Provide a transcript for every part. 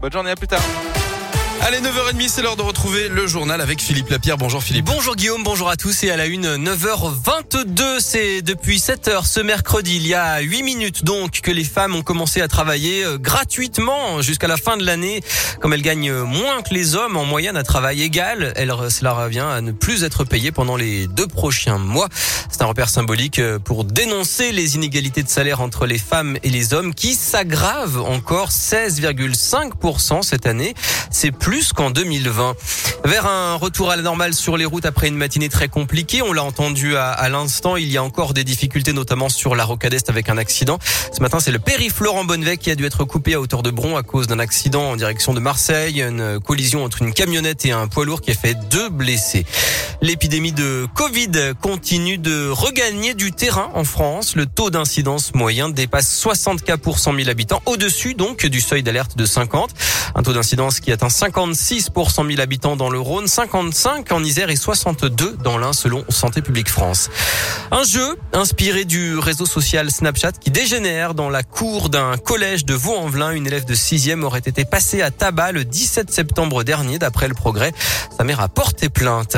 Bonne journée, à plus tard. Allez, 9h30, c'est l'heure de retrouver le journal avec Philippe Lapierre. Bonjour Philippe. Bonjour Guillaume, bonjour à tous et à la une 9h22, c'est depuis 7h ce mercredi, il y a 8 minutes donc que les femmes ont commencé à travailler euh, gratuitement jusqu'à la fin de l'année. Comme elles gagnent moins que les hommes en moyenne à travail égal, elles, cela revient à ne plus être payées pendant les deux prochains mois. C'est un repère symbolique euh, pour dénoncer les inégalités de salaire entre les femmes et les hommes qui s'aggravent encore 16,5% cette année. C'est plus plus qu'en 2020. Vers un retour à la normale sur les routes après une matinée très compliquée. On l'a entendu à, à l'instant. Il y a encore des difficultés, notamment sur la rocade est avec un accident. Ce matin, c'est le périph' Laurent Bonnevet qui a dû être coupé à hauteur de Bron à cause d'un accident en direction de Marseille. Une collision entre une camionnette et un poids lourd qui a fait deux blessés. L'épidémie de Covid continue de regagner du terrain en France. Le taux d'incidence moyen dépasse 60 cas pour 100 000 habitants, au-dessus donc du seuil d'alerte de 50. Un taux d'incidence qui atteint 56 pour 100 000 habitants dans le Rhône, 55 en Isère et 62 dans l'Ain selon Santé publique France. Un jeu inspiré du réseau social Snapchat qui dégénère dans la cour d'un collège de Vaux-en-Velin. Une élève de 6e aurait été passée à tabac le 17 septembre dernier d'après le progrès. Sa mère a porté plainte.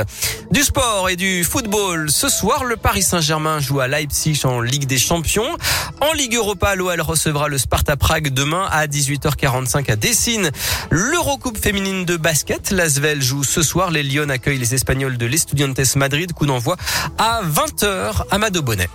Du sport et du football. Ce soir, le Paris Saint-Germain joue à Leipzig en Ligue des Champions. En Ligue Europa, l'OL recevra le Sparta Prague demain à 18h45 à Dessine. L'Eurocoupe féminine de basket, l'Asvel joue ce soir. Les Lyon accueillent les Espagnols de l'Estudiantes Madrid. Coup d'envoi à 20h à Mado Bonnet.